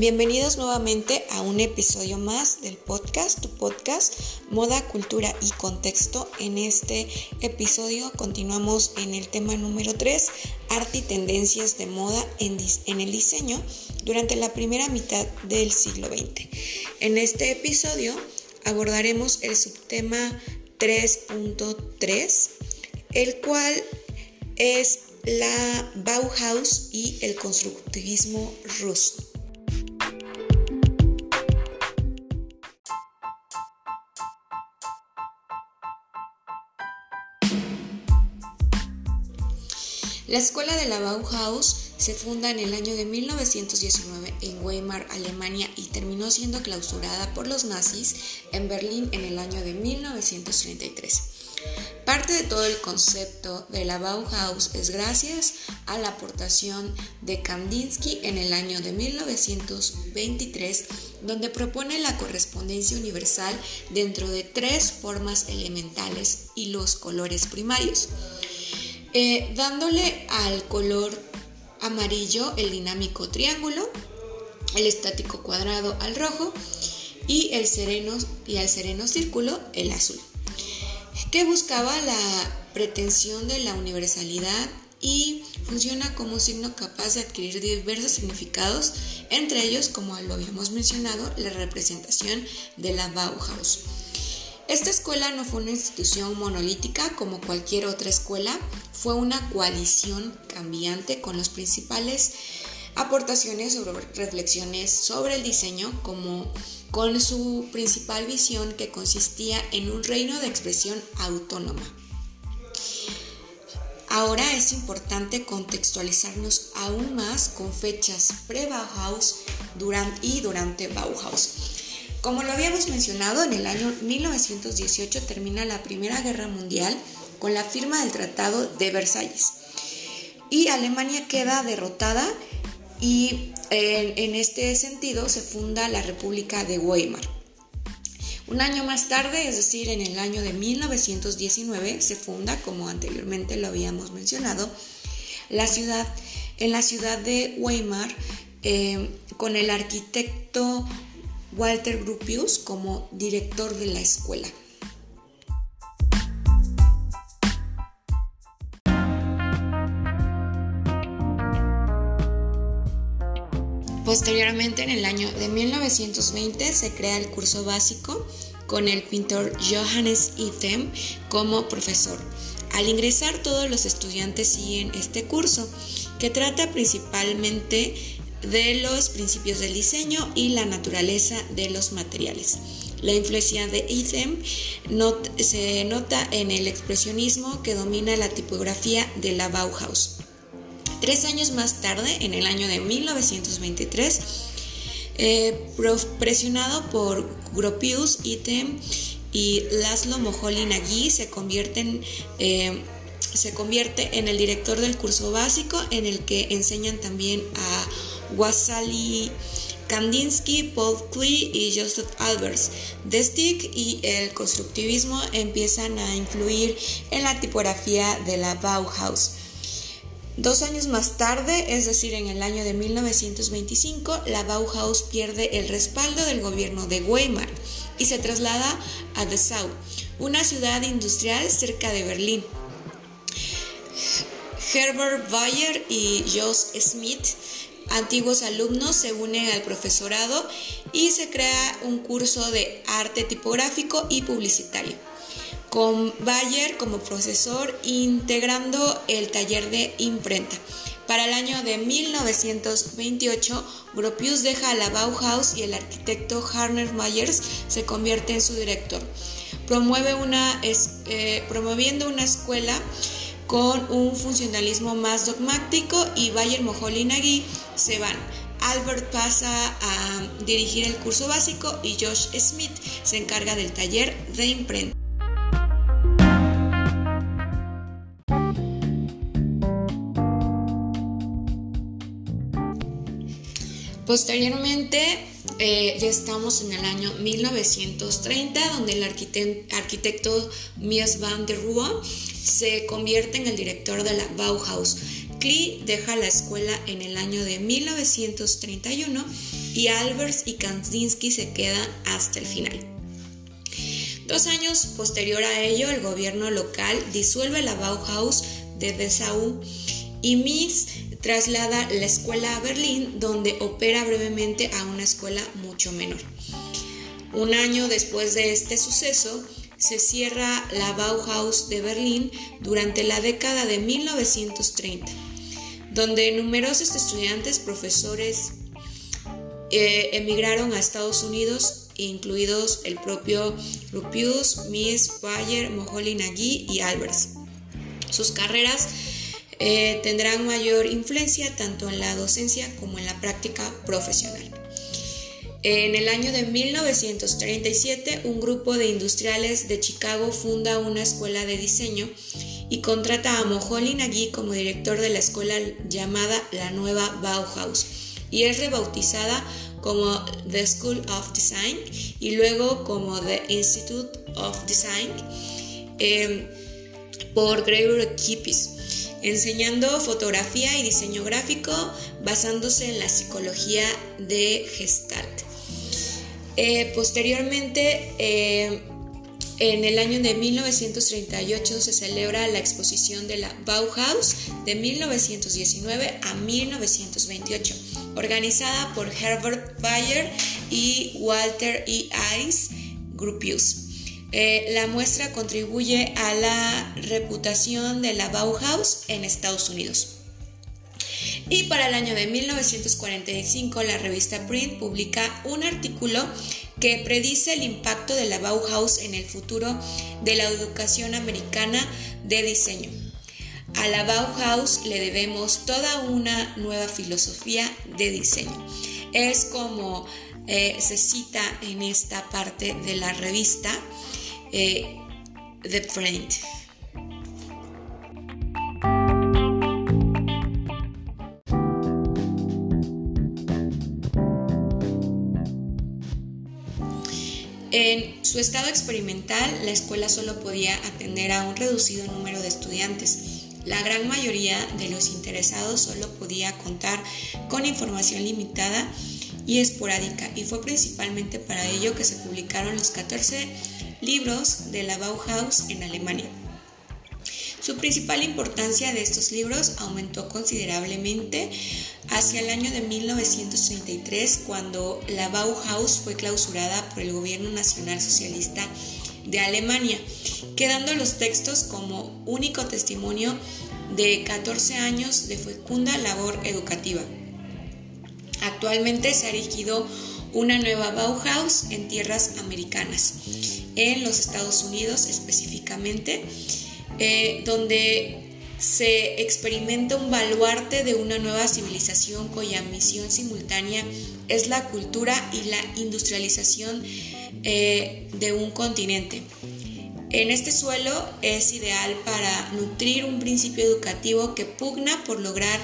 Bienvenidos nuevamente a un episodio más del podcast, tu podcast Moda, Cultura y Contexto. En este episodio continuamos en el tema número 3, arte y tendencias de moda en, en el diseño durante la primera mitad del siglo XX. En este episodio abordaremos el subtema 3.3, el cual es la Bauhaus y el constructivismo ruso. La escuela de la Bauhaus se funda en el año de 1919 en Weimar, Alemania y terminó siendo clausurada por los nazis en Berlín en el año de 1933. Parte de todo el concepto de la Bauhaus es gracias a la aportación de Kandinsky en el año de 1923, donde propone la correspondencia universal dentro de tres formas elementales y los colores primarios. Eh, dándole al color amarillo el dinámico triángulo, el estático cuadrado al rojo y el sereno y al sereno círculo el azul, que buscaba la pretensión de la universalidad y funciona como un signo capaz de adquirir diversos significados, entre ellos, como lo habíamos mencionado, la representación de la Bauhaus. Esta escuela no fue una institución monolítica como cualquier otra escuela, fue una coalición cambiante con las principales aportaciones sobre reflexiones sobre el diseño como con su principal visión que consistía en un reino de expresión autónoma. Ahora es importante contextualizarnos aún más con fechas pre-Bauhaus y durante Bauhaus. Como lo habíamos mencionado, en el año 1918 termina la Primera Guerra Mundial con la firma del Tratado de Versalles. Y Alemania queda derrotada y en, este sentido se funda la República de Weimar. Un año más tarde, es decir, en el año de 1919, se funda, como anteriormente lo habíamos mencionado, la ciudad, en la ciudad de Weimar, eh, con el arquitecto Walter Gropius como director de la escuela. Posteriormente, en el año de 1920, se crea el curso básico con el pintor Johannes Itham como profesor. Al ingresar, todos los estudiantes siguen este curso, que trata principalmente de los principios del diseño y la naturaleza de los materiales. La influencia de Ethem se nota en el expresionismo que domina la tipografía de la Bauhaus. Tres años más tarde, en el año de 1923, eh, presionado por Gropius, Ethem y Laszlo Moholy Nagy, se eh, se convierte en el director del curso básico en el que enseñan también a Wasali Kandinsky, Paul Klee y Joseph Albers. De Stick y el constructivismo empiezan a influir en la tipografía de la Bauhaus. Dos años más tarde, es decir, en el año de 1925, la Bauhaus pierde el respaldo del gobierno de Weimar y se traslada a Dessau, una ciudad industrial cerca de Berlín. Herbert Bayer y Jos Smith antiguos alumnos se unen al profesorado y se crea un curso de arte tipográfico y publicitario, con Bayer como profesor integrando el taller de imprenta. Para el año de 1928, Gropius deja la Bauhaus y el arquitecto Harner Myers se convierte en su director. Promueve una, eh, promoviendo una escuela con un funcionalismo más dogmático y Bayer Moholy Nagy se van. Albert pasa a dirigir el curso básico y Josh Smith se encarga del taller de imprenta. Posteriormente, eh, ya estamos en el año 1930, donde el arquitecto Mies van der Rohe se convierte en el director de la Bauhaus. Klee deja la escuela en el año de 1931 y Albers y Kandinsky se quedan hasta el final. Dos años posterior a ello, el gobierno local disuelve la Bauhaus de Dessau y Mies traslada la escuela a Berlín, donde opera brevemente a una escuela mucho menor. Un año después de este suceso, se cierra la Bauhaus de Berlín durante la década de 1930, donde numerosos estudiantes, profesores eh, emigraron a Estados Unidos, incluidos el propio Rupius, Mies, Bayer, Moholy Nagy y Albers. Sus carreras eh, tendrán mayor influencia tanto en la docencia como en la práctica profesional. En el año de 1937, un grupo de industriales de Chicago funda una escuela de diseño y contrata a Moholy Nagy como director de la escuela llamada la Nueva Bauhaus y es rebautizada como The School of Design y luego como The Institute of Design em, por Gregory Kippis enseñando fotografía y diseño gráfico basándose en la psicología de Gestalt. Eh, posteriormente, eh, en el año de 1938 se celebra la exposición de la Bauhaus de 1919 a 1928, organizada por Herbert Bayer y Walter E. Ice Gropius. Eh, la muestra contribuye a la reputación de la Bauhaus en Estados Unidos. Y para el año de 1945 la revista Print publica un artículo que predice el impacto de la Bauhaus en el futuro de la educación americana de diseño. A la Bauhaus le debemos toda una nueva filosofía de diseño. Es como eh, se cita en esta parte de la revista eh, The Print. En su estado experimental, la escuela solo podía atender a un reducido número de estudiantes. La gran mayoría de los interesados solo podía contar con información limitada y esporádica y fue principalmente para ello que se publicaron los 14 libros de la Bauhaus en Alemania. Su principal importancia de estos libros aumentó considerablemente hacia el año de 1933 cuando la Bauhaus fue clausurada por el gobierno nacional socialista de Alemania, quedando los textos como único testimonio de 14 años de fecunda labor educativa. Actualmente se ha erigido una nueva Bauhaus en tierras americanas, en los Estados Unidos específicamente, eh, donde se experimenta un baluarte de una nueva civilización cuya misión simultánea es la cultura y la industrialización eh, de un continente. En este suelo es ideal para nutrir un principio educativo que pugna por lograr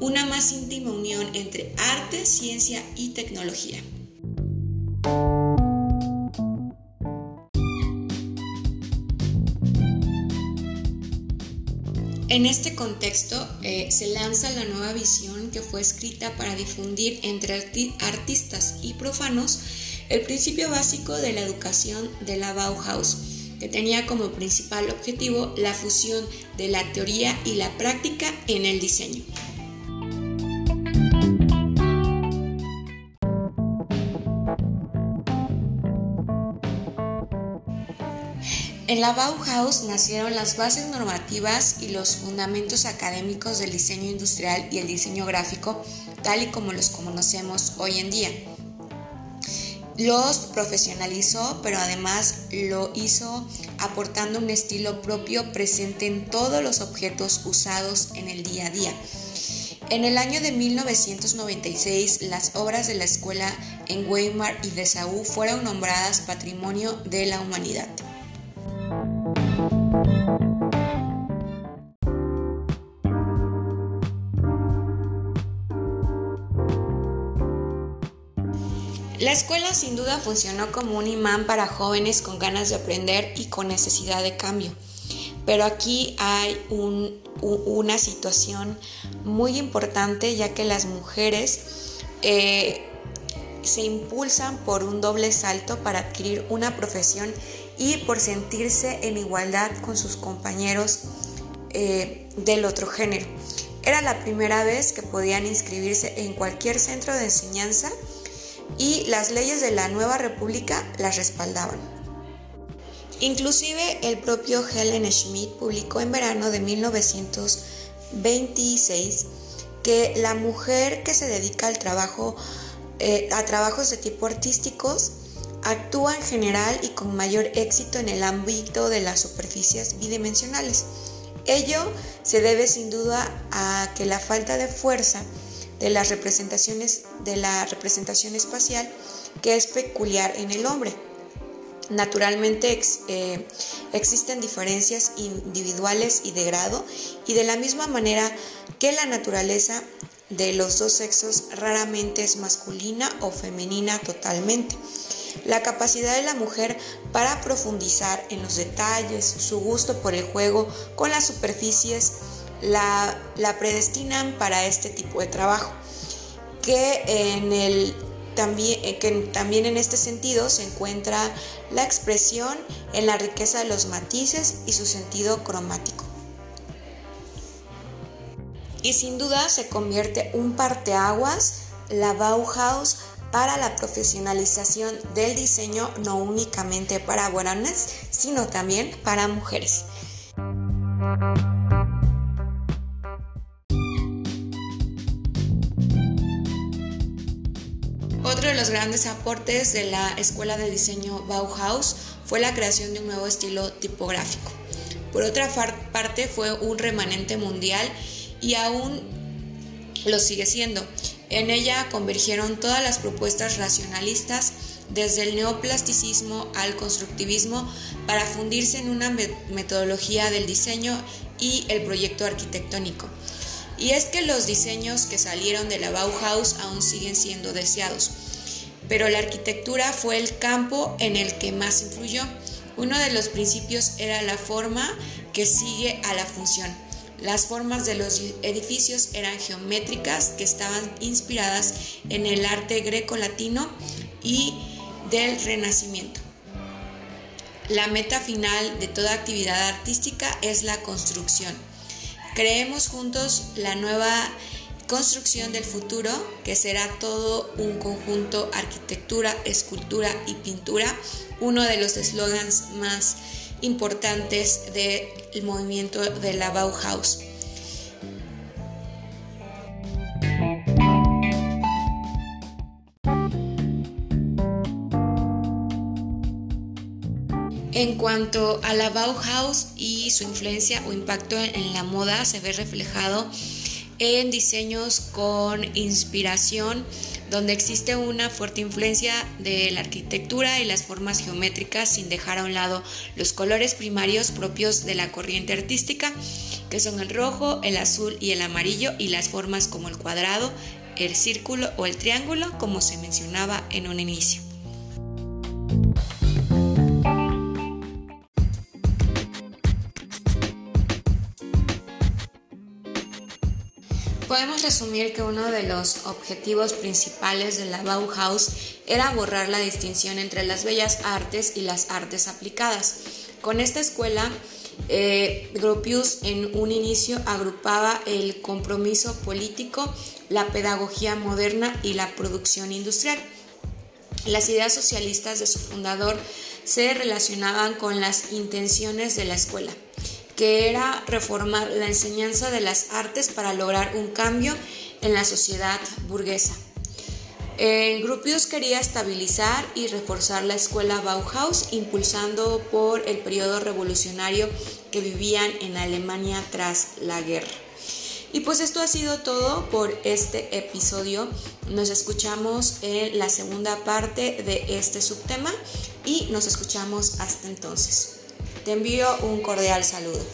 una más íntima unión entre arte, ciencia y tecnología. En este contexto eh, se lanza la nueva visión que fue escrita para difundir entre artistas y profanos el principio básico de la educación de la Bauhaus, que tenía como principal objetivo la fusión de la teoría y la práctica en el diseño. En la Bauhaus nacieron las bases normativas y los fundamentos académicos del diseño industrial y el diseño gráfico, tal y como los conocemos hoy en día. Los profesionalizó, pero además lo hizo aportando un estilo propio presente en todos los objetos usados en el día a día. En el año de 1996, las obras de la escuela en Weimar y de Dessau fueron nombradas Patrimonio de la Humanidad. La escuela sin duda funcionó como un imán para jóvenes con ganas de aprender y con necesidad de cambio. Pero aquí hay una situación muy importante ya que las mujeres eh, se impulsan por un doble salto para adquirir una profesión y por sentirse en igualdad con sus compañeros eh, del otro género. Era la primera vez que podían inscribirse en cualquier centro de enseñanza y las leyes de la nueva república las respaldaban. Inclusive el propio Helen Schmidt publicó en verano de 1926 que la mujer que se dedica al trabajo eh, a trabajos de tipo artísticos actúa en general y con mayor éxito en el ámbito de las superficies bidimensionales. Ello se debe sin duda a que la falta de fuerza de las representaciones de la representación espacial que es peculiar en el hombre. Naturalmente eh, existen diferencias individuales y de grado y de la misma manera que la naturaleza de los dos sexos raramente es masculina o femenina totalmente. La capacidad de la mujer para profundizar en los detalles, su gusto por el juego con las superficies, la, predestinan para este tipo de trabajo, que en el también, eh, que también en este sentido se encuentra la expresión en la riqueza de los matices y su sentido cromático. Y sin duda se convierte un parteaguas la Bauhaus para la profesionalización del diseño no únicamente para varones, sino también para mujeres. Otro de los grandes aportes de la Escuela de Diseño Bauhaus fue la creación de un nuevo estilo tipográfico. Por otra parte, fue un remanente mundial y aún lo sigue siendo. En ella convergieron todas las propuestas racionalistas desde el neoplasticismo al constructivismo para fundirse en una metodología del diseño y el proyecto arquitectónico. Y es que los diseños que salieron de la Bauhaus aún siguen siendo deseados, pero la arquitectura fue el campo en el que más influyó. Uno de los principios era la forma que sigue a la función. Las formas de los edificios eran geométricas que estaban inspiradas en el arte greco-latino y del Renacimiento. La meta final de toda actividad artística es la construcción. Creemos juntos la nueva construcción del futuro, que será todo un conjunto arquitectura, escultura y pintura, uno de los eslogans más importantes del movimiento de la Bauhaus. En cuanto a la Bauhaus y su influencia o impacto en la moda, se ve reflejado en diseños con inspiración donde existe una fuerte influencia de la arquitectura y las formas geométricas sin dejar a un lado los colores primarios propios de la corriente artística, que son el rojo, el azul y el amarillo, y las formas como el cuadrado, el círculo o el triángulo, como se mencionaba en un inicio. Resumir que uno de los objetivos principales de la Bauhaus era borrar la distinción entre las bellas artes y las artes aplicadas. Con esta escuela, eh, Gropius en un inicio agrupaba el compromiso político, la pedagogía moderna y la producción industrial. Las ideas socialistas de su fundador se relacionaban con las intenciones de la escuela que era reformar la enseñanza de las artes para lograr un cambio en la sociedad burguesa. Eh, Gropius quería estabilizar y reforzar la escuela Bauhaus, impulsando por el periodo revolucionario que vivían en Alemania tras la guerra. Y pues esto ha sido todo por este episodio. Nos escuchamos en la segunda parte de este subtema y nos escuchamos hasta entonces. Te envío un cordial saludo.